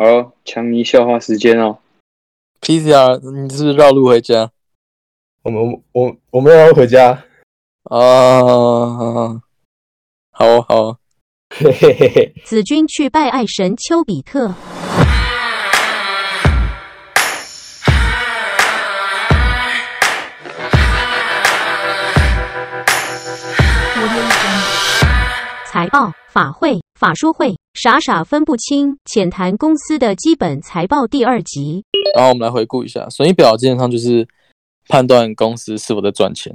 好，强尼笑话时间哦。PCR，你是不是绕路回家？我们我我我们要回家，啊，好哦好哦，嘿嘿嘿嘿。子君去拜爱神丘比特。财报、法会、法说会，傻傻分不清，浅谈公司的基本财报第二集。然后我们来回顾一下，损益表基本上就是判断公司是否在赚钱，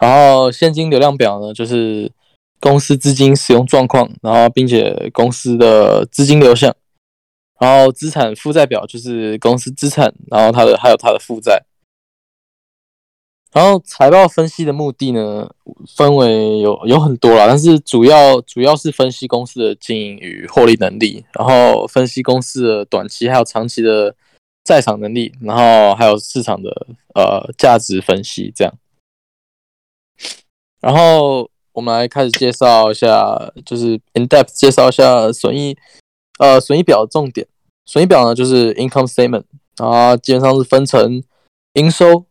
然后现金流量表呢，就是公司资金使用状况，然后并且公司的资金流向，然后资产负债表就是公司资产，然后它的还有它的负债。然后财报分析的目的呢，分为有有很多啦，但是主要主要是分析公司的经营与获利能力，然后分析公司的短期还有长期的在场能力，然后还有市场的呃价值分析这样。然后我们来开始介绍一下，就是 in depth 介绍一下损益呃损益表的重点。损益表呢就是 income statement，然后基本上是分成营收。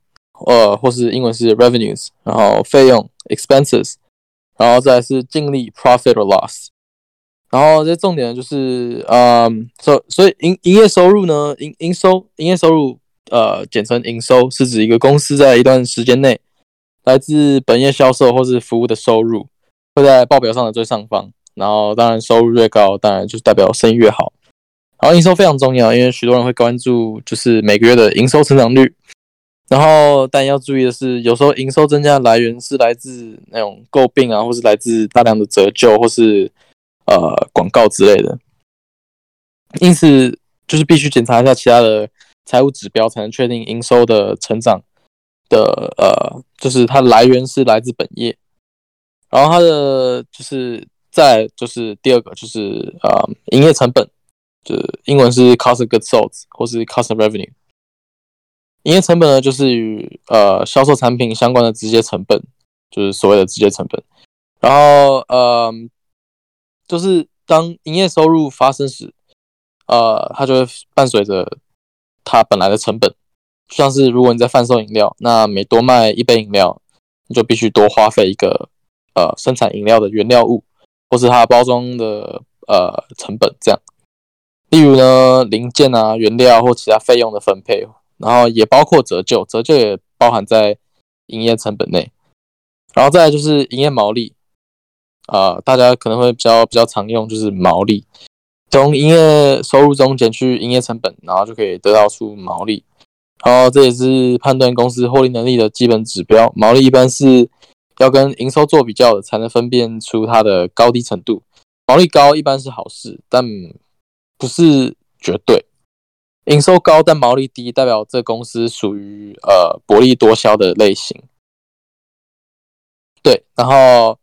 呃，或是英文是 revenues，然后费用 expenses，然后再是净利 profit or loss，然后这重点就是，嗯，所所以营营业收入呢，营营收营业收入，呃，简称营收，是指一个公司在一段时间内来自本业销售或是服务的收入，会在报表上的最上方。然后当然收入越高，当然就是代表生意越好。然后营收非常重要，因为许多人会关注就是每个月的营收成长率。然后，但要注意的是，有时候营收增加的来源是来自那种诟病啊，或是来自大量的折旧，或是呃广告之类的。因此，就是必须检查一下其他的财务指标，才能确定营收的成长的呃，就是它来源是来自本业。然后它的就是再就是第二个就是呃营业成本，就是英文是 cost of goods sold 或是 cost of revenue。营业成本呢，就是与呃销售产品相关的直接成本，就是所谓的直接成本。然后呃，就是当营业收入发生时，呃，它就会伴随着它本来的成本。就像是如果你在贩售饮料，那每多卖一杯饮料，你就必须多花费一个呃生产饮料的原料物，或是它包装的呃成本这样。例如呢，零件啊、原料或其他费用的分配。然后也包括折旧，折旧也包含在营业成本内。然后再就是营业毛利，啊、大家可能会比较比较常用就是毛利，从营业收入中减去营业成本，然后就可以得到出毛利。然后这也是判断公司获利能力的基本指标。毛利一般是要跟营收做比较的，才能分辨出它的高低程度。毛利高一般是好事，但不是绝对。营收高但毛利低，代表这公司属于呃薄利多销的类型。对，然后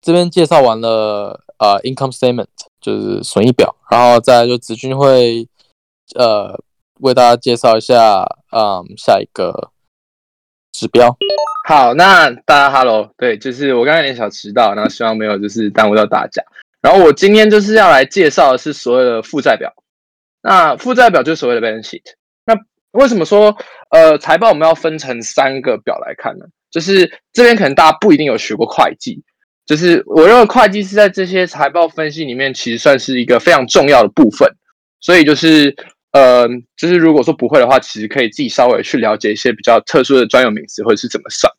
这边介绍完了呃 income statement 就是损益表，然后再就子君会呃为大家介绍一下嗯下一个指标。好，那大家 hello，对，就是我刚刚有点小迟到，然后希望没有就是耽误到大家。然后我今天就是要来介绍的是所有的负债表。那负债表就是所谓的 balance sheet。那为什么说呃财报我们要分成三个表来看呢？就是这边可能大家不一定有学过会计，就是我认为会计是在这些财报分析里面其实算是一个非常重要的部分。所以就是呃就是如果说不会的话，其实可以自己稍微去了解一些比较特殊的专有名词或者是怎么算。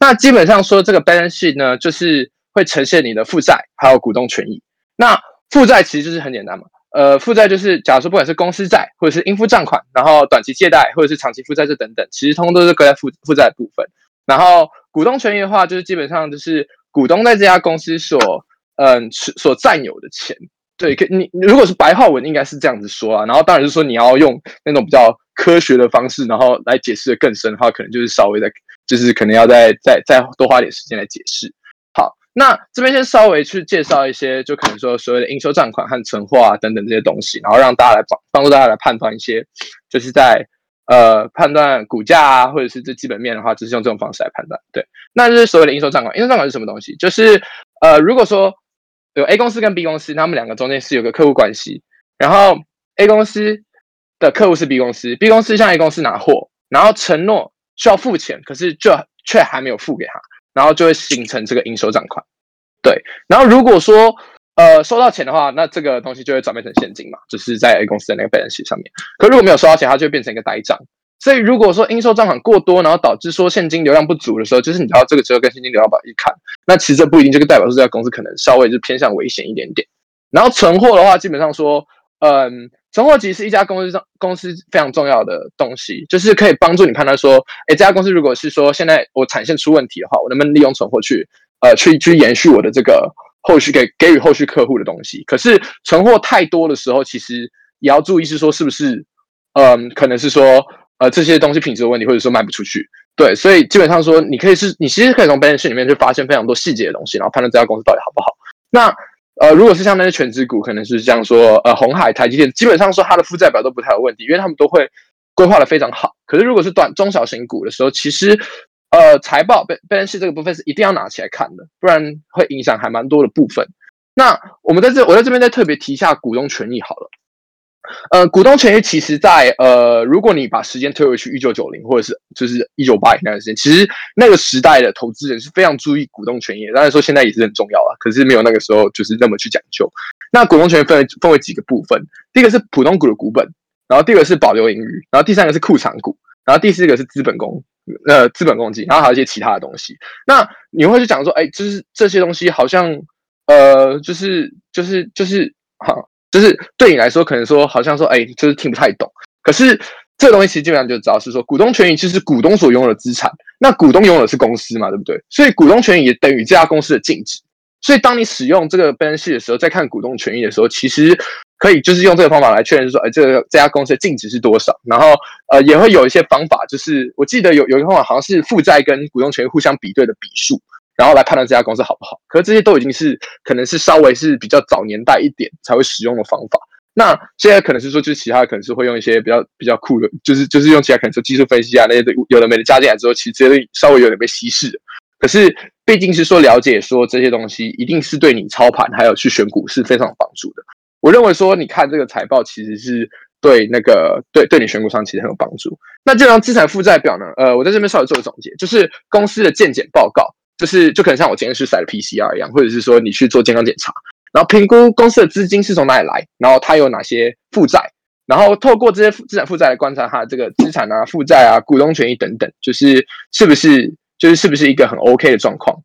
那基本上说这个 balance sheet 呢，就是会呈现你的负债还有股东权益。那负债其实就是很简单嘛。呃，负债就是，假如说不管是公司债，或者是应付账款，然后短期借贷，或者是长期负债这等等，其实通通都是归在负负债部分。然后股东权益的话，就是基本上就是股东在这家公司所嗯所占有的钱。对，可你如果是白话文，应该是这样子说啊。然后当然是说你要用那种比较科学的方式，然后来解释的更深的话，可能就是稍微再就是可能要再再再多花点时间来解释。那这边先稍微去介绍一些，就可能说所谓的应收账款和存货啊等等这些东西，然后让大家来帮帮助大家来判断一些，就是在呃判断股价啊或者是这基本面的话，就是用这种方式来判断。对，那就是所谓的应收账款。应收账款是什么东西？就是呃如果说有 A 公司跟 B 公司，他们两个中间是有个客户关系，然后 A 公司的客户是 B 公司，B 公司向 A 公司拿货，然后承诺需要付钱，可是就却还没有付给他，然后就会形成这个应收账款。对，然后如果说呃收到钱的话，那这个东西就会转变成现金嘛，就是在 A 公司的那个 balance 上面。可如果没有收到钱，它就会变成一个呆账。所以如果说应收账款过多，然后导致说现金流量不足的时候，就是你到这个时候跟现金流量表一看，那其实这不一定，这个代表说这家公司可能稍微就偏向危险一点点。然后存货的话，基本上说，嗯，存货其实是一家公司上公司非常重要的东西，就是可以帮助你判断说，哎，这家公司如果是说现在我产线出问题的话，我能不能利用存货去呃去去延续我的这个后续给给予后续客户的东西。可是存货太多的时候，其实也要注意是说是不是，嗯，可能是说。呃，这些东西品质有问题，或者说卖不出去，对，所以基本上说，你可以是，你其实可以从 balance 里面去发现非常多细节的东西，然后判断这家公司到底好不好。那呃，如果是像那些全职股，可能是这样说呃红海、台积电，基本上说它的负债表都不太有问题，因为他们都会规划的非常好。可是如果是短中小型股的时候，其实呃财报被被人是这个部分是一定要拿起来看的，不然会影响还蛮多的部分。那我们在这，我在这边再特别提一下股东权益好了。呃，股东权益其实，在呃，如果你把时间推回去一九九零，或者是就是一九八零那段时间，其实那个时代的投资人是非常注意股东权益。当然说现在也是很重要啊，可是没有那个时候就是那么去讲究。那股东权分为分为几个部分，第一个是普通股的股本，然后第二个是保留盈余，然后第三个是库藏股，然后第四个是资本公呃资本公积，然后还有一些其他的东西。那你会去讲说，哎，就是这些东西好像呃，就是就是就是好。就是对你来说，可能说好像说，哎，就是听不太懂。可是这个东西其实基本上就知道是说，股东权益其实股东所拥有的资产。那股东拥有的是公司嘛，对不对？所以股东权益也等于这家公司的净值。所以当你使用这个 bench 的时候，在看股东权益的时候，其实可以就是用这个方法来确认说，哎，这个这家公司的净值是多少。然后呃，也会有一些方法，就是我记得有有一个方法，好像是负债跟股东权益互相比对的比数。然后来判断这家公司好不好，可是这些都已经是可能是稍微是比较早年代一点才会使用的方法。那现在可能是说，就是其他可能是会用一些比较比较酷的，就是就是用其他可能说技术分析啊那些有的没的加进来之后，其实这些稍微有点被稀释。可是毕竟是说了解说这些东西，一定是对你操盘还有去选股是非常有帮助的。我认为说你看这个财报，其实是对那个对对你选股上其实很有帮助。那这张资产负债表呢？呃，我在这边稍微做个总结，就是公司的健检报告。就是就可能像我今天去筛的 PCR 一样，或者是说你去做健康检查，然后评估公司的资金是从哪里来，然后它有哪些负债，然后透过这些资产负债来观察它这个资产啊、负债啊、股东权益等等，就是是不是就是是不是一个很 OK 的状况，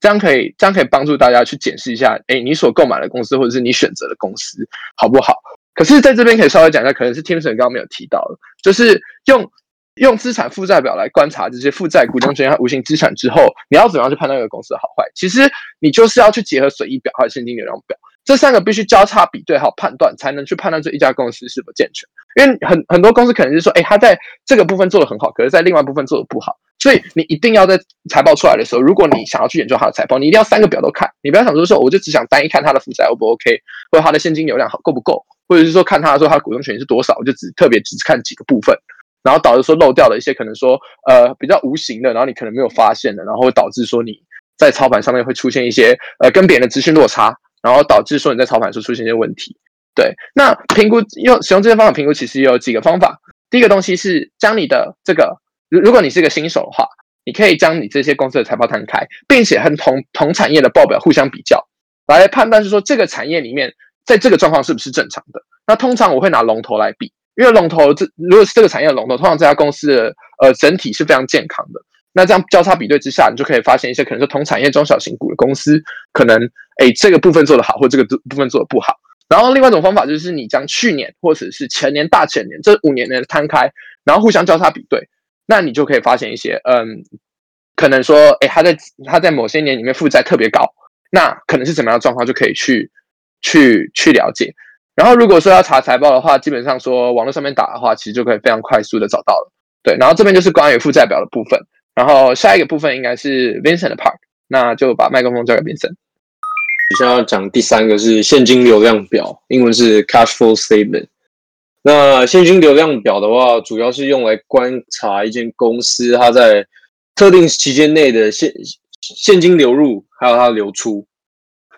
这样可以这样可以帮助大家去检视一下，哎，你所购买的公司或者是你选择的公司好不好？可是在这边可以稍微讲一下，可能是 Timson 刚刚没有提到的，就是用。用资产负债表来观察这些负债、股东权益和无形资产之后，你要怎么样去判断一个公司的好坏？其实你就是要去结合损益表和现金流量表这三个必须交叉比对好判断，才能去判断这一家公司是否健全。因为很很多公司可能是说，哎，他在这个部分做的很好，可是在另外部分做的不好。所以你一定要在财报出来的时候，如果你想要去研究它的财报，你一定要三个表都看。你不要想说说，我就只想单一看它的负债 O 不 OK，或者它的现金流量好够不够，或者是说看它说它的股东权益是多少，我就只特别只看几个部分。然后导致说漏掉了一些可能说呃比较无形的，然后你可能没有发现的，然后会导致说你在操盘上面会出现一些呃跟别人的资讯落差，然后导致说你在操盘时出现一些问题。对，那评估用使用这些方法评估，其实有几个方法。第一个东西是将你的这个，如如果你是一个新手的话，你可以将你这些公司的财报摊开，并且和同同产业的报表互相比较，来判断是说这个产业里面在这个状况是不是正常的。那通常我会拿龙头来比。因为龙头这如果是这个产业的龙头，通常这家公司的呃整体是非常健康的。那这样交叉比对之下，你就可以发现一些可能是同产业中小型股的公司，可能哎这个部分做得好，或这个部分做得不好。然后另外一种方法就是你将去年或者是前年、大前年这五年的摊开，然后互相交叉比对，那你就可以发现一些嗯，可能说哎他在他在某些年里面负债特别高，那可能是怎么样的状况，就可以去去去了解。然后，如果说要查财报的话，基本上说网络上面打的话，其实就可以非常快速的找到了。对，然后这边就是关于负债表的部分。然后下一个部分应该是 Vincent 的 part，那就把麦克风交给 Vincent。现在要讲第三个是现金流量表，英文是 Cash Flow Statement。那现金流量表的话，主要是用来观察一间公司它在特定期间内的现现金流入还有它的流出。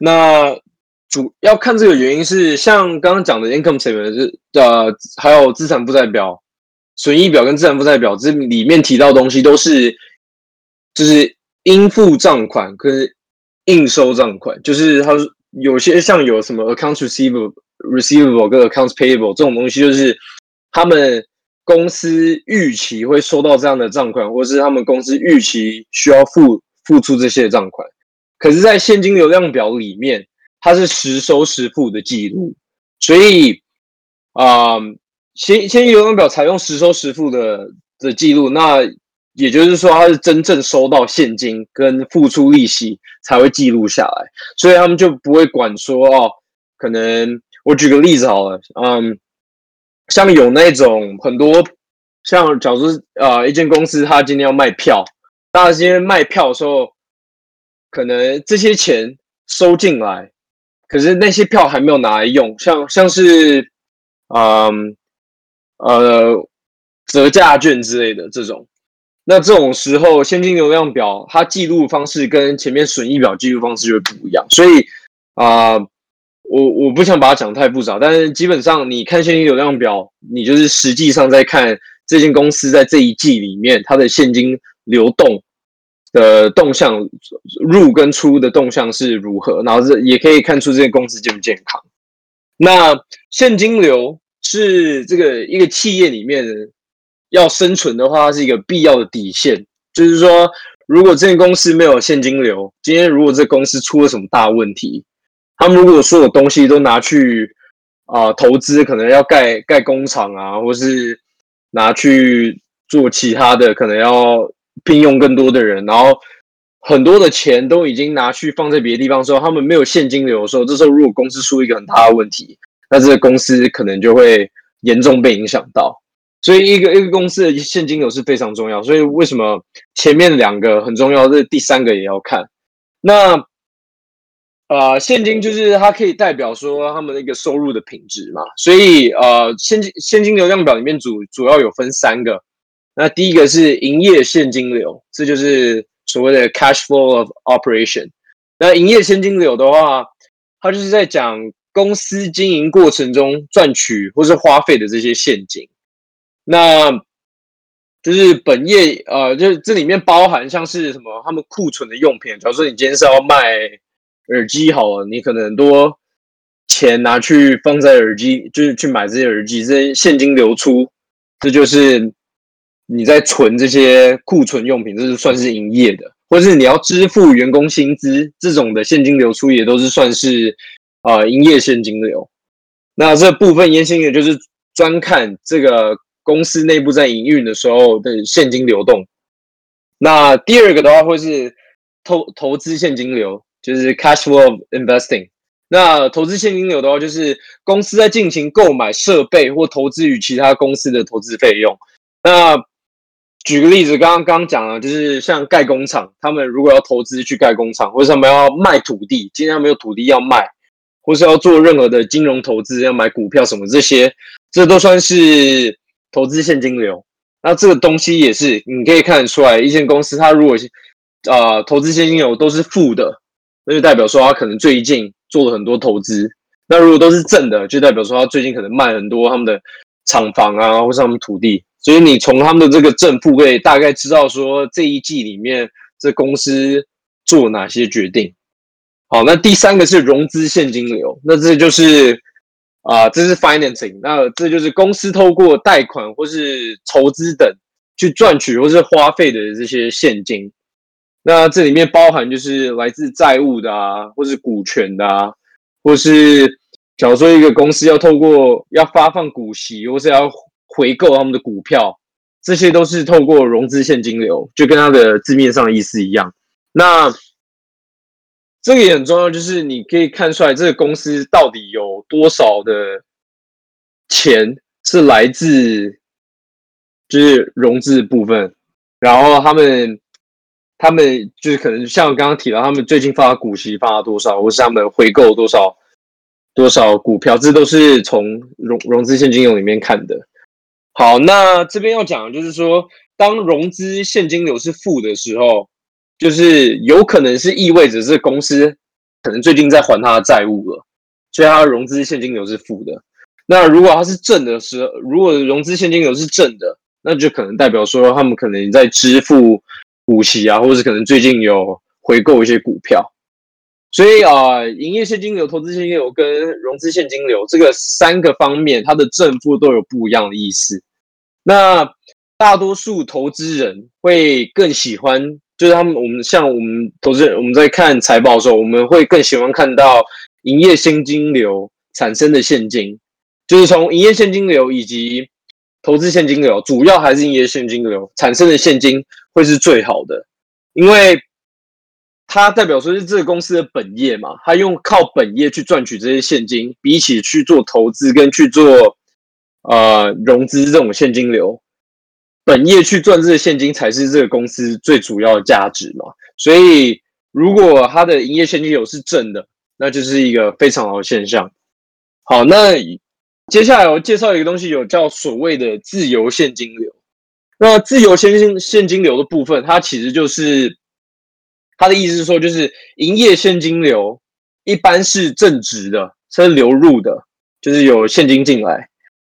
那主要看这个原因是，像刚刚讲的 income statement 是呃，还有资产负债表、损益表跟资产负债表这里面提到东西，都是就是应付账款跟应收账款，就是它有些像有什么 accounts receivable、receivable 跟 accounts payable 这种东西，就是他们公司预期会收到这样的账款，或是他们公司预期需要付付出这些账款。可是，在现金流量表里面，它是实收实付的记录，所以啊，现现金流量表采用实收实付的的记录，那也就是说，它是真正收到现金跟付出利息才会记录下来，所以他们就不会管说哦，可能我举个例子好了，嗯，像有那种很多像假如啊，一间公司它今天要卖票，那今天卖票的时候，可能这些钱收进来。可是那些票还没有拿来用，像像是，嗯，呃，折价券之类的这种，那这种时候现金流量表它记录方式跟前面损益表记录方式就会不一样，所以啊，我我不想把它讲太复杂，但是基本上你看现金流量表，你就是实际上在看这间公司在这一季里面它的现金流动。的动向入跟出的动向是如何，然后这也可以看出这个公司健不健康。那现金流是这个一个企业里面要生存的话，是一个必要的底线。就是说，如果这间公司没有现金流，今天如果这公司出了什么大问题，他们如果所有东西都拿去啊投资，可能要盖盖工厂啊，或是拿去做其他的，可能要。聘用更多的人，然后很多的钱都已经拿去放在别的地方，时候他们没有现金流的时候，这时候如果公司出一个很大的问题，那这个公司可能就会严重被影响到。所以，一个一个公司的现金流是非常重要。所以，为什么前面两个很重要，这第三个也要看？那啊，现金就是它可以代表说他们的一个收入的品质嘛。所以，呃，现金现金流量表里面主主要有分三个。那第一个是营业现金流，这就是所谓的 cash flow of operation。那营业现金流的话，它就是在讲公司经营过程中赚取或是花费的这些现金。那就是本业，呃，就是这里面包含像是什么他们库存的用品。假如说你今天是要卖耳机，好了，你可能多钱拿去放在耳机，就是去买这些耳机，这些现金流出，这就是。你在存这些库存用品，这是算是营业的，或是你要支付员工薪资这种的现金流出，也都是算是啊营业现金流。那这部分现金流就是专看这个公司内部在营运的时候的现金流动。那第二个的话会是投投资现金流，就是 cash flow investing。那投资现金流的话，就是公司在进行购买设备或投资于其他公司的投资费用。那举个例子，刚刚刚讲了，就是像盖工厂，他们如果要投资去盖工厂，或者他们要卖土地，今天没有土地要卖，或是要做任何的金融投资，要买股票什么这些，这都算是投资现金流。那这个东西也是你可以看得出来，一间公司它如果啊投资现金流都是负的，那就代表说它可能最近做了很多投资。那如果都是正的，就代表说它最近可能卖很多他们的厂房啊，或是他们土地。所以你从他们的这个正负会大概知道说这一季里面这公司做哪些决定。好，那第三个是融资现金流，那这就是啊，这是 financing，那这就是公司透过贷款或是筹资等去赚取或是花费的这些现金。那这里面包含就是来自债务的啊，或是股权的啊，或是假如说一个公司要透过要发放股息或是要。回购他们的股票，这些都是透过融资现金流，就跟它的字面上的意思一样。那这个也很重要，就是你可以看出来这个公司到底有多少的钱是来自就是融资部分，然后他们他们就是可能像刚刚提到，他们最近发股息发了多少，或是他们回购多少多少股票，这都是从融融资现金流里面看的。好，那这边要讲的就是说，当融资现金流是负的时候，就是有可能是意味着这公司可能最近在还他的债务了。所以它的融资现金流是负的。那如果它是正的时候，如果融资现金流是正的，那就可能代表说他们可能在支付股息啊，或者是可能最近有回购一些股票。所以啊，营业现金流、投资现金流跟融资现金流这个三个方面，它的正负都有不一样的意思。那大多数投资人会更喜欢，就是他们我们像我们投资人，我们在看财报的时候，我们会更喜欢看到营业现金流产生的现金，就是从营业现金流以及投资现金流，主要还是营业现金流产生的现金会是最好的，因为。它代表说是这个公司的本业嘛，它用靠本业去赚取这些现金，比起去做投资跟去做呃融资这种现金流，本业去赚这个现金才是这个公司最主要的价值嘛。所以如果它的营业现金流是正的，那就是一个非常好的现象。好，那接下来我介绍一个东西，有叫所谓的自由现金流。那自由现金现金流的部分，它其实就是。它的意思是说，就是营业现金流一般是正值的，是流入的，就是有现金进来；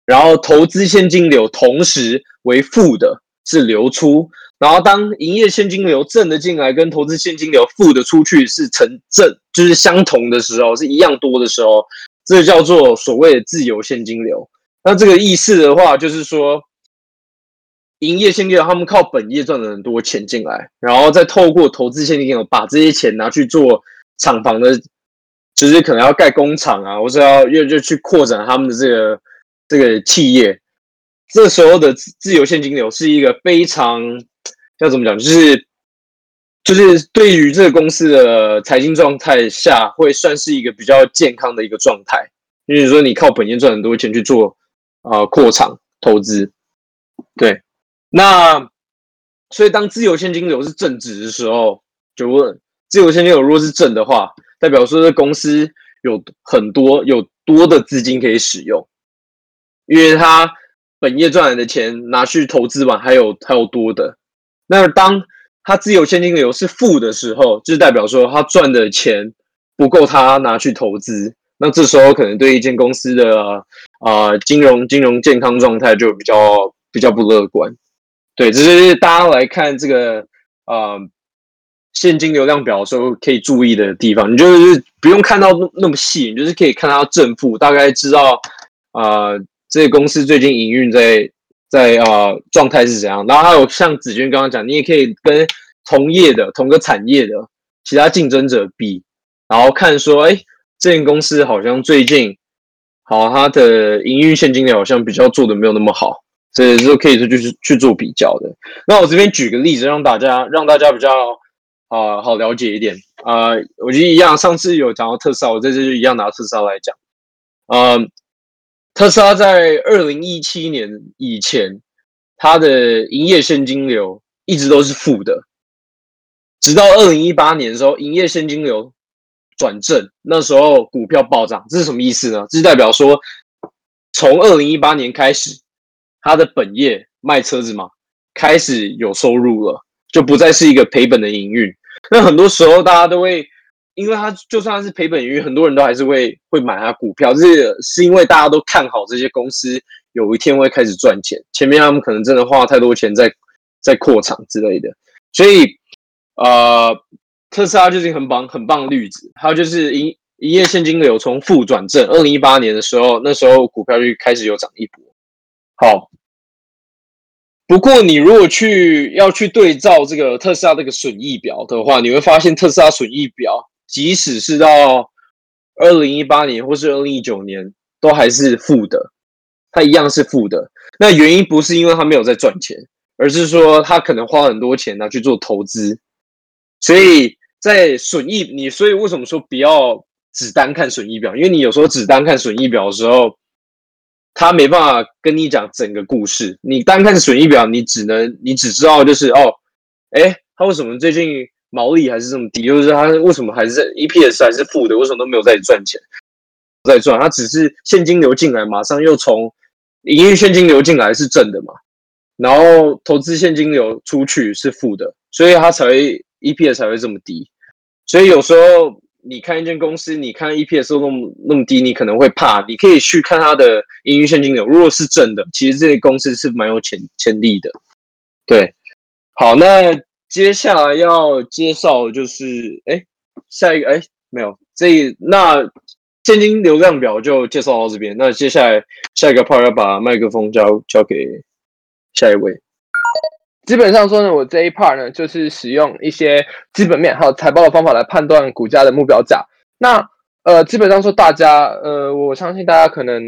然后投资现金流同时为负的，是流出。然后当营业现金流正的进来，跟投资现金流负的出去是成正，就是相同的时候，是一样多的时候，这叫做所谓的自由现金流。那这个意思的话，就是说。营业现金流，他们靠本业赚了很多钱进来，然后再透过投资现金流把这些钱拿去做厂房的，就是可能要盖工厂啊，或是要又就去扩展他们的这个这个企业。这时候的自由现金流是一个非常要怎么讲，就是就是对于这个公司的财经状态下，会算是一个比较健康的一个状态。因为说你靠本业赚很多钱去做啊扩厂投资，对。那所以，当自由现金流是正值的时候，就问自由现金流如果是正的话，代表说这公司有很多有多的资金可以使用，因为他本业赚来的钱拿去投资完，还有还有多的。那当他自由现金流是负的时候，就是代表说他赚的钱不够他拿去投资，那这时候可能对一间公司的啊金融金融健康状态就比较比较不乐观。对，这是大家来看这个呃现金流量表的时候可以注意的地方。你就是不用看到那么细，你就是可以看到正负，大概知道啊这个公司最近营运在在啊状态是怎样。然后还有像子娟刚刚讲，你也可以跟同业的同个产业的其他竞争者比，然后看说，哎，这间公司好像最近好它的营运现金流好像比较做的没有那么好。这是可以说就是去做比较的。那我这边举个例子，让大家让大家比较啊好了解一点啊。我觉得一样，上次有讲到特斯拉，我这次就一样拿特斯拉来讲。嗯，特斯拉在二零一七年以前，它的营业现金流一直都是负的，直到二零一八年的时候，营业现金流转正，那时候股票暴涨。这是什么意思呢？这代表说，从二零一八年开始。他的本业卖车子嘛，开始有收入了，就不再是一个赔本的营运。那很多时候大家都会，因为他就算是赔本营，很多人都还是会会买他股票，是是因为大家都看好这些公司有一天会开始赚钱。前面他们可能真的花太多钱在在扩厂之类的，所以呃，特斯拉就是很棒很棒的例子。还有就是营营业现金流从负转正，二零一八年的时候，那时候股票就开始有涨一波。好，不过你如果去要去对照这个特斯拉这个损益表的话，你会发现特斯拉损益表，即使是到二零一八年或是二零一九年，都还是负的，它一样是负的。那原因不是因为它没有在赚钱，而是说它可能花很多钱拿去做投资，所以在损益你，所以为什么说不要只单看损益表？因为你有时候只单看损益表的时候。他没办法跟你讲整个故事，你单看损益表，你只能你只知道就是哦，哎，他为什么最近毛利还是这么低？就是他为什么还是 EPS 还是负的？为什么都没有在赚钱？在赚，他只是现金流进来，马上又从营运现金流进来是正的嘛，然后投资现金流出去是负的，所以他才会 EPS 才会这么低。所以有时候你看一间公司，你看 EPS 那么那么低，你可能会怕。你可以去看它的营运现金流，如果是正的，其实这些公司是蛮有潜潜力的。对，好，那接下来要介绍就是，哎，下一个，哎，没有，这那现金流量表就介绍到这边。那接下来下一个 part 要把麦克风交交给下一位。基本上说呢，我这一 part 呢，就是使用一些基本面还有财报的方法来判断股价的目标价。那呃，基本上说大家呃，我相信大家可能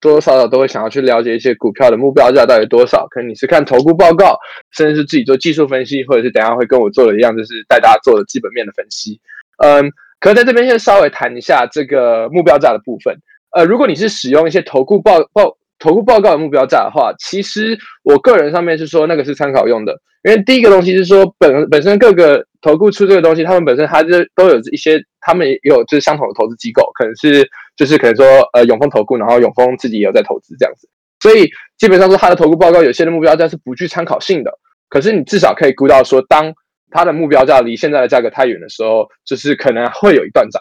多多少少都会想要去了解一些股票的目标价到底多少。可能你是看投顾报告，甚至是自己做技术分析，或者是等下会跟我做的一样，就是带大家做的基本面的分析。嗯，可在这边先稍微谈一下这个目标价的部分。呃，如果你是使用一些投顾报报投顾报告的目标价的话，其实我个人上面是说那个是参考用的，因为第一个东西是说本本身各个投顾出这个东西，他们本身它就都有一些，他们也有就是相同的投资机构，可能是就是可能说呃永丰投顾，然后永丰自己也有在投资这样子，所以基本上说他的投顾报告有些的目标价是不具参考性的，可是你至少可以估到说，当它的目标价离现在的价格太远的时候，就是可能会有一段涨，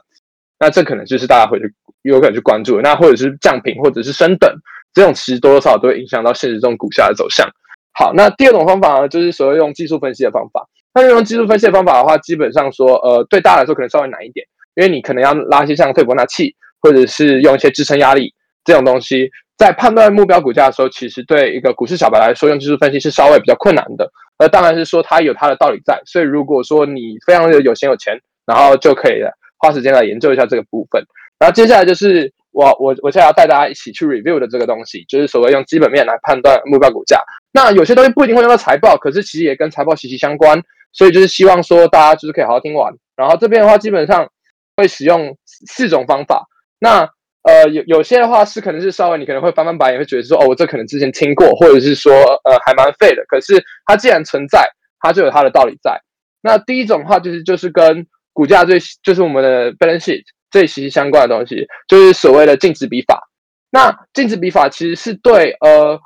那这可能就是大家会去有可能去关注，那或者是降频或者是升等。这种其实多多少少都会影响到现实中股价的走向。好，那第二种方法呢，就是所谓用技术分析的方法。那用技术分析的方法的话，基本上说，呃，对大家来说可能稍微难一点，因为你可能要拉一些像斐波那契，或者是用一些支撑压力这种东西，在判断目标股价的时候，其实对一个股市小白来说，用技术分析是稍微比较困难的。那当然是说它有它的道理在，所以如果说你非常的有钱有钱，然后就可以花时间来研究一下这个部分。然后接下来就是。我我我现在要带大家一起去 review 的这个东西，就是所谓用基本面来判断目标股价。那有些东西不一定会用到财报，可是其实也跟财报息息相关，所以就是希望说大家就是可以好好听完。然后这边的话，基本上会使用四种方法。那呃有有些的话是可能是稍微你可能会翻翻白眼，会觉得说哦，我这可能之前听过，或者是说呃还蛮废的。可是它既然存在，它就有它的道理在。那第一种的话就是就是跟股价最就是我们的 balance sheet。最息息相关的东西就是所谓的净值比法。那净值比法其实是对呃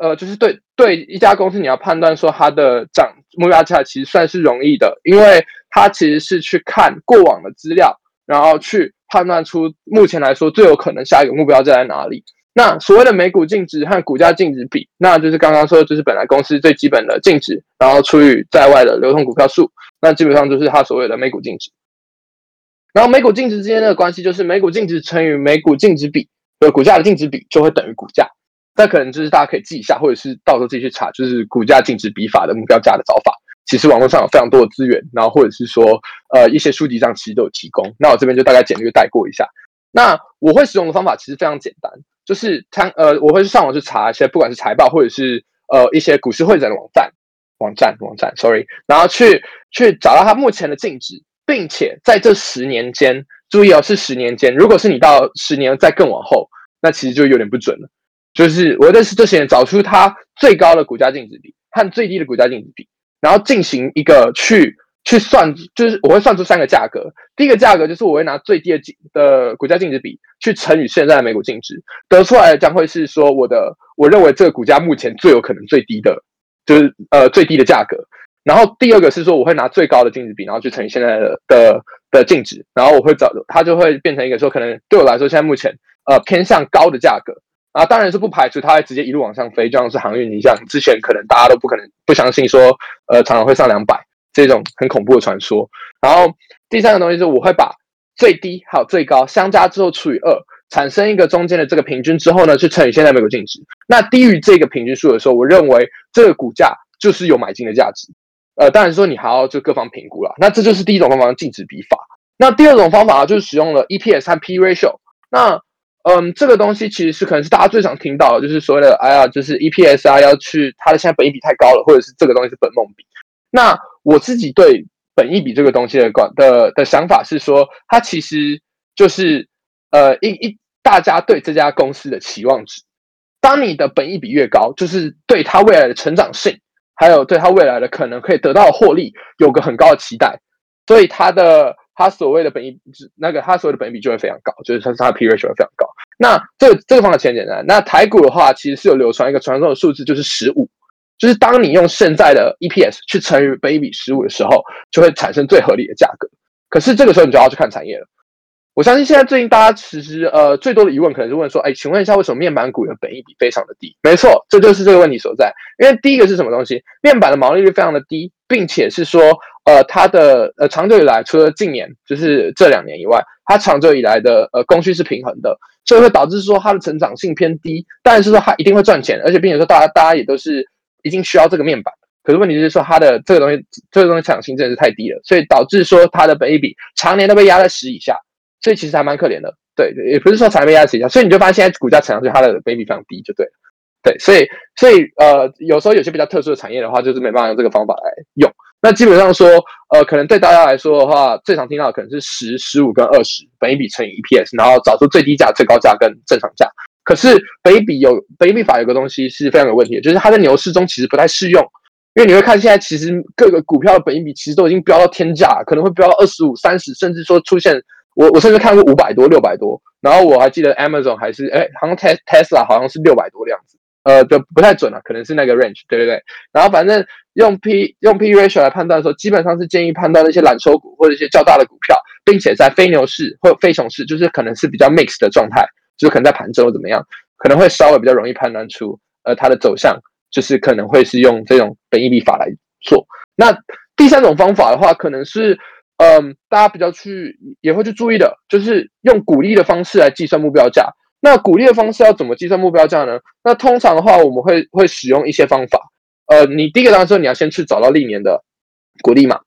呃，就是对对一家公司你要判断说它的涨目标价，其实算是容易的，因为它其实是去看过往的资料，然后去判断出目前来说最有可能下一个目标在哪里。那所谓的每股净值和股价净值比，那就是刚刚说的就是本来公司最基本的净值，然后除以在外的流通股票数，那基本上就是它所谓的每股净值。然后每股净值之间的关系就是每股净值乘以每股净值比，呃，股价的净值比就会等于股价。那可能就是大家可以记一下，或者是到时候自己去查，就是股价净值比法的目标价的找法。其实网络上有非常多的资源，然后或者是说，呃，一些书籍上其实都有提供。那我这边就大概简略带过一下。那我会使用的方法其实非常简单，就是参呃，我会去上网去查一些，不管是财报或者是呃一些股市会诊的网站、网站、网站，sorry，然后去去找到它目前的净值。并且在这十年间，注意哦，是十年间。如果是你到十年再更往后，那其实就有点不准了。就是我认识这些人，找出它最高的股价净值比和最低的股价净值比，然后进行一个去去算，就是我会算出三个价格。第一个价格就是我会拿最低的净的股价净值比去乘以现在的每股净值，得出来的将会是说我的我认为这个股价目前最有可能最低的，就是呃最低的价格。然后第二个是说，我会拿最高的净值比，然后去乘以现在的的的净值，然后我会找它就会变成一个说，可能对我来说现在目前呃偏向高的价格啊，当然是不排除它会直接一路往上飞，就像是航运一样，之前可能大家都不可能不相信说，呃，常常会上两百这种很恐怖的传说。然后第三个东西是，我会把最低还有最高相加之后除以二，产生一个中间的这个平均之后呢，去乘以现在每股净值。那低于这个平均数的时候，我认为这个股价就是有买进的价值。呃，当然说你还要就各方评估了。那这就是第一种方法，净值比法。那第二种方法就是使用了 EPS 和 P ratio。那嗯，这个东西其实是可能是大家最常听到的，就是所谓的哎呀，就是 EPS 啊，要去它的现在本益比太高了，或者是这个东西是本梦比。那我自己对本益比这个东西的管的的想法是说，它其实就是呃一一大家对这家公司的期望值。当你的本益比越高，就是对它未来的成长性。还有对它未来的可能可以得到的获利有个很高的期待，所以它的它所谓的本益那个它所谓的本益比就会非常高，就是它它的 P ratio 会非常高。那这这个方法其实很简单。那台股的话，其实是有流传一个传说的数字，就是十五，就是当你用现在的 EPS 去乘以本益比十五的时候，就会产生最合理的价格。可是这个时候你就要去看产业了。我相信现在最近大家其实呃最多的疑问可能是问说，哎，请问一下为什么面板股的本益比非常的低？没错，这就是这个问题所在。因为第一个是什么东西？面板的毛利率非常的低，并且是说，呃，它的呃长久以来，除了近年就是这两年以外，它长久以来的呃供需是平衡的，所以会导致说它的成长性偏低。但是说它一定会赚钱，而且并且说大家大家也都是已经需要这个面板。可是问题就是说它的这个东西这个东西成长性真的是太低了，所以导致说它的本益比常年都被压在十以下。所以其实还蛮可怜的，对，也不是说常被压在十以下，所以你就发现现在股价成长是它的倍比非常低，就对，对，所以所以呃，有时候有些比较特殊的产业的话，就是没办法用这个方法来用。那基本上说，呃，可能对大家来说的话，最常听到可能是十、十五跟二十，本一比乘以 EPS，然后找出最低价、最高价跟正常价。可是本一比有本一比法有个东西是非常有问题，就是它在牛市中其实不太适用，因为你会看现在其实各个股票的本一比其实都已经飙到天价，可能会飙到二十五、三十，甚至说出现。我我甚至看过五百多、六百多，然后我还记得 Amazon 还是哎，好像 Tesla 好像是六百多的样子，呃，就不太准了，可能是那个 range，对对对。然后反正用 P 用 P ratio 来判断的时候，基本上是建议判断那些蓝筹股或者一些较大的股票，并且在非牛市或非熊市，就是可能是比较 mix 的状态，就是可能在盘中怎么样，可能会稍微比较容易判断出呃它的走向，就是可能会是用这种本益比法来做。那第三种方法的话，可能是。嗯，大家比较去也会去注意的，就是用鼓励的方式来计算目标价。那鼓励的方式要怎么计算目标价呢？那通常的话，我们会会使用一些方法。呃，你第一个当然说你要先去找到历年的鼓励嘛，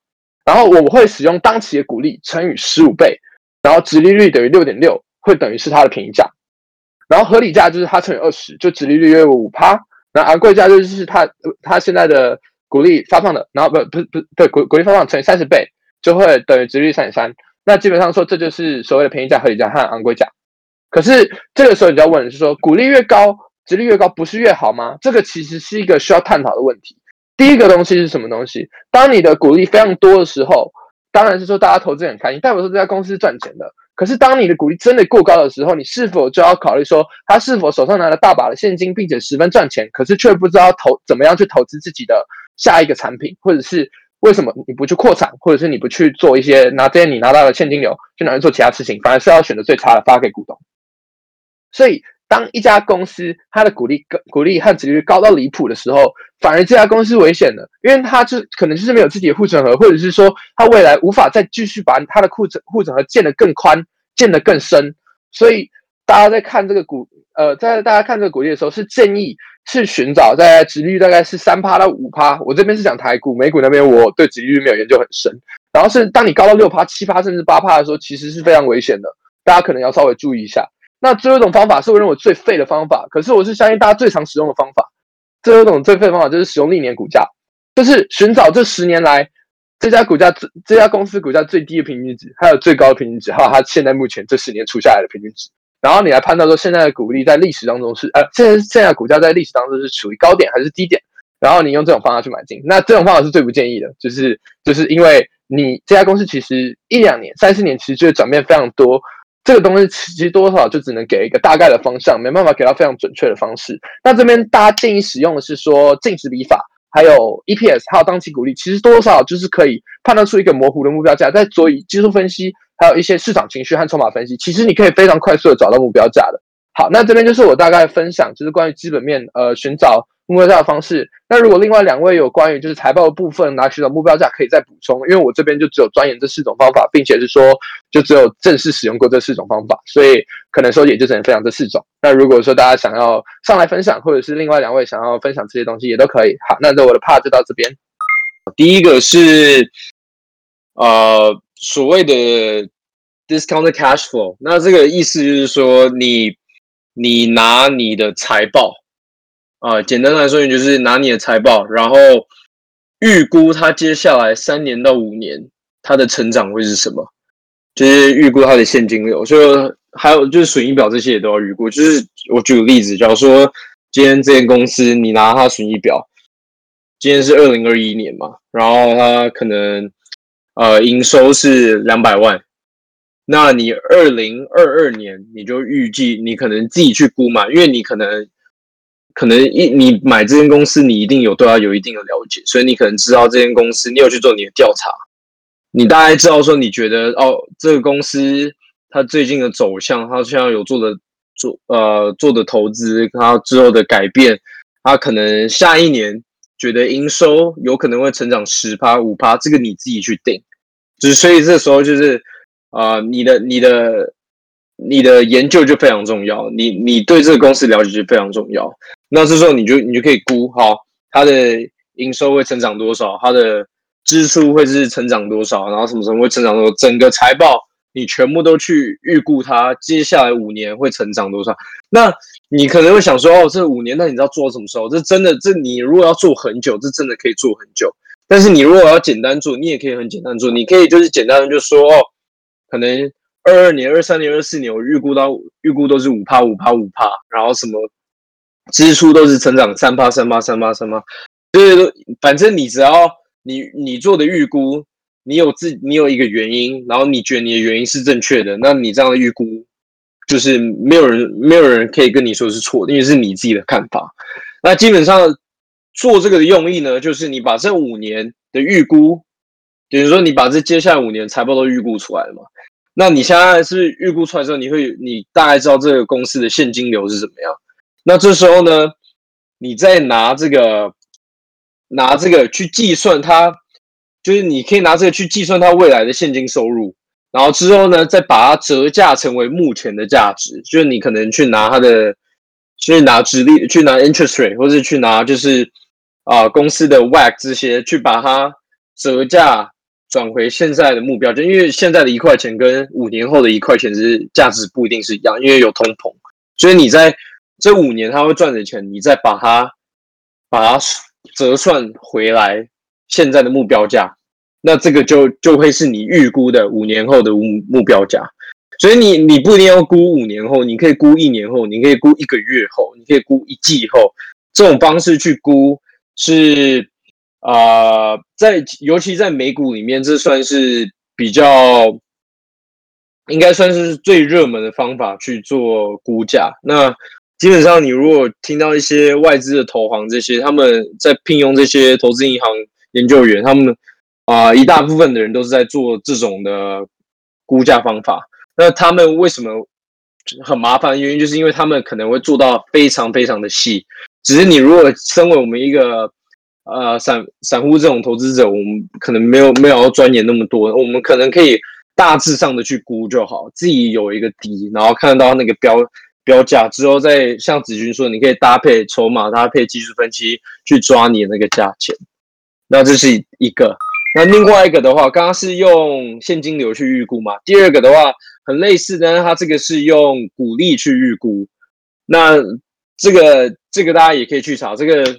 然后我会使用当期的鼓励乘以十五倍，然后殖利率等于六点六，会等于是它的便宜价。然后合理价就是它乘以二十，就殖利率约五趴。那昂贵价就是它它现在的鼓励发放的，然后不不不对鼓鼓励发放乘以三十倍。就会等于直率三点三，那基本上说这就是所谓的便宜价、合理价和昂贵价。可是这个时候你就要问的是说，股利越高，直率越高，不是越好吗？这个其实是一个需要探讨的问题。第一个东西是什么东西？当你的股利非常多的时候，当然是说大家投资很开心，代表说这家公司赚钱的。可是当你的股利真的过高的时候，你是否就要考虑说，他是否手上拿了大把的现金，并且十分赚钱，可是却不知道投怎么样去投资自己的下一个产品，或者是？为什么你不去扩产，或者是你不去做一些拿这些你拿到的现金流去拿去做其他事情，反而是要选择最差的发给股东？所以，当一家公司它的股利、股利和殖利率高到离谱的时候，反而这家公司危险的，因为它就可能就是没有自己的护城河，或者是说它未来无法再继续把它的护城护城河建得更宽、建得更深。所以，大家在看这个股，呃，在大家看这个股利的时候，是建议。是寻找在殖率大概是三趴到五趴，我这边是讲台股，美股那边我对殖率没有研究很深。然后是当你高到六趴、七趴甚至八趴的时候，其实是非常危险的，大家可能要稍微注意一下。那最后一种方法是我认为最废的方法，可是我是相信大家最常使用的方法。最后一种最废的方法就是使用历年股价，就是寻找这十年来这家股价最这家公司股价最低的平均值，还有最高的平均值，还有它现在目前这十年出下来的平均值。然后你来判断说现在的股利在历史当中是呃，现在现在股价在历史当中是处于高点还是低点？然后你用这种方法去买进，那这种方法是最不建议的，就是就是因为你这家公司其实一两年、三四年其实就会转变非常多，这个东西其实多少就只能给一个大概的方向，没办法给到非常准确的方式。那这边大家建议使用的是说净值比法，还有 EPS，还有当期股利，其实多少就是可以判断出一个模糊的目标价，再做以技术分析。还有一些市场情绪和筹码分析，其实你可以非常快速的找到目标价的。好，那这边就是我大概分享，就是关于基本面呃寻找目标价的方式。那如果另外两位有关于就是财报的部分拿寻找目标价，可以再补充，因为我这边就只有钻研这四种方法，并且是说就只有正式使用过这四种方法，所以可能说也就只能分享这四种。那如果说大家想要上来分享，或者是另外两位想要分享这些东西，也都可以。好，那这我的 part 就到这边。第一个是呃。所谓的 discounted cash flow，那这个意思就是说，你你拿你的财报啊，简单来说，你就是拿你的财报，然后预估它接下来三年到五年它的成长会是什么，就是预估它的现金流，就还有就是损益表这些也都要预估。就是我举个例子，假如说今天这间公司你拿它损益表，今天是二零二一年嘛，然后它可能。呃，营收是两百万，那你二零二二年你就预计你可能自己去估嘛，因为你可能可能一你买这间公司，你一定有对它有一定的了解，所以你可能知道这间公司，你有去做你的调查，你大概知道说，你觉得哦，这个公司它最近的走向，它现在有做的做呃做的投资，它之后的改变，它可能下一年觉得营收有可能会成长十趴五趴，这个你自己去定。就是所以这时候就是啊，你的你的你的研究就非常重要，你你对这个公司了解就非常重要。那这时候你就你就可以估好它的营收会成长多少，它的支出会是成长多少，然后什么什么会成长多少，整个财报你全部都去预估它接下来五年会成长多少。那你可能会想说，哦，这五年那你知道做什么时候？这真的这你如果要做很久，这真的可以做很久。但是你如果要简单做，你也可以很简单做。你可以就是简单的就说哦，可能二二年、二三年、二四年，我预估到预估都是五趴、五趴、五趴，然后什么支出都是成长三八、三八、三八、三八。就是反正你只要你你做的预估，你有自你有一个原因，然后你觉得你的原因是正确的，那你这样的预估就是没有人没有人可以跟你说是错的，因为是你自己的看法。那基本上。做这个的用意呢，就是你把这五年的预估，等于说你把这接下来五年财报都预估出来了嘛？那你现在是预估出来之后，你会你大概知道这个公司的现金流是怎么样？那这时候呢，你再拿这个拿这个去计算它，就是你可以拿这个去计算它未来的现金收入，然后之后呢，再把它折价成为目前的价值，就是你可能去拿它的去拿直利去拿 interest rate，或者去拿就是。啊，公司的 WAC 这些去把它折价转回现在的目标，就因为现在的一块钱跟五年后的一块钱是价值不一定是一样，因为有通膨，所以你在这五年他会赚的钱，你再把它把它折算回来现在的目标价，那这个就就会是你预估的五年后的目目标价。所以你你不一定要估五年后，你可以估一年后，你可以估一个月后，你可以估一季后，这种方式去估。是啊，在尤其在美股里面，这算是比较应该算是最热门的方法去做估价。那基本上，你如果听到一些外资的投行这些，他们在聘用这些投资银行研究员，他们啊一大部分的人都是在做这种的估价方法。那他们为什么很麻烦？原因就是因为他们可能会做到非常非常的细。只是你如果身为我们一个呃散散户这种投资者，我们可能没有没有要钻研那么多，我们可能可以大致上的去估就好，自己有一个底，然后看得到那个标标价之后，再像子君说，你可以搭配筹码，搭配技术分析去抓你那个价钱。那这是一个。那另外一个的话，刚刚是用现金流去预估嘛？第二个的话很类似，但是它这个是用股利去预估。那这个这个大家也可以去查，这个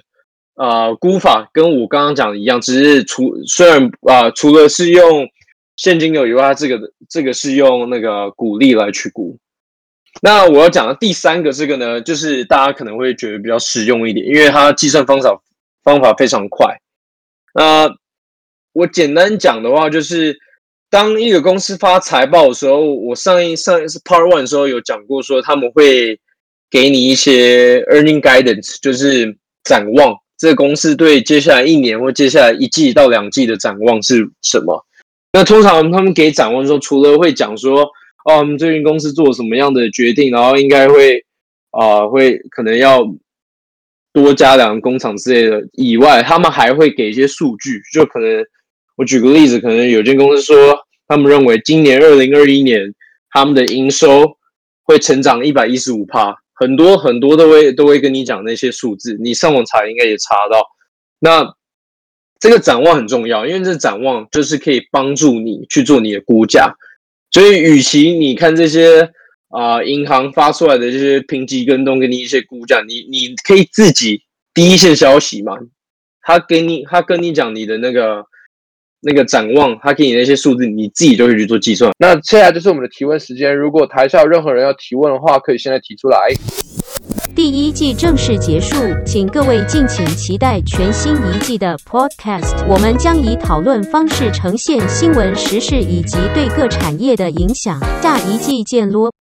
呃估法跟我刚刚讲的一样，只是除虽然啊除了是用现金流以外，这个这个是用那个股利来去估。那我要讲的第三个这个呢，就是大家可能会觉得比较实用一点，因为它计算方法方法非常快。那我简单讲的话，就是当一个公司发财报的时候，我上一上一次 Part One 的时候有讲过，说他们会。给你一些 earning guidance，就是展望这个公司对接下来一年或接下来一季到两季的展望是什么？那通常他们给展望的时候，除了会讲说，哦，我们最近公司做什么样的决定，然后应该会啊，会可能要多加两个工厂之类的以外，他们还会给一些数据，就可能我举个例子，可能有间公司说，他们认为今年二零二一年他们的营收会成长一百一十五帕。很多很多都会都会跟你讲那些数字，你上网查应该也查到。那这个展望很重要，因为这展望就是可以帮助你去做你的估价。所以，与其你看这些啊银行发出来的这些评级跟动，跟你一些估价，你你可以自己第一线消息嘛，他给你他跟你讲你的那个。那个展望，他给你那些数字，你自己就可以去做计算。那接下来就是我们的提问时间。如果台下有任何人要提问的话，可以现在提出来。第一季正式结束，请各位敬请期待全新一季的 Podcast。我们将以讨论方式呈现新闻时事以及对各产业的影响。下一季见咯！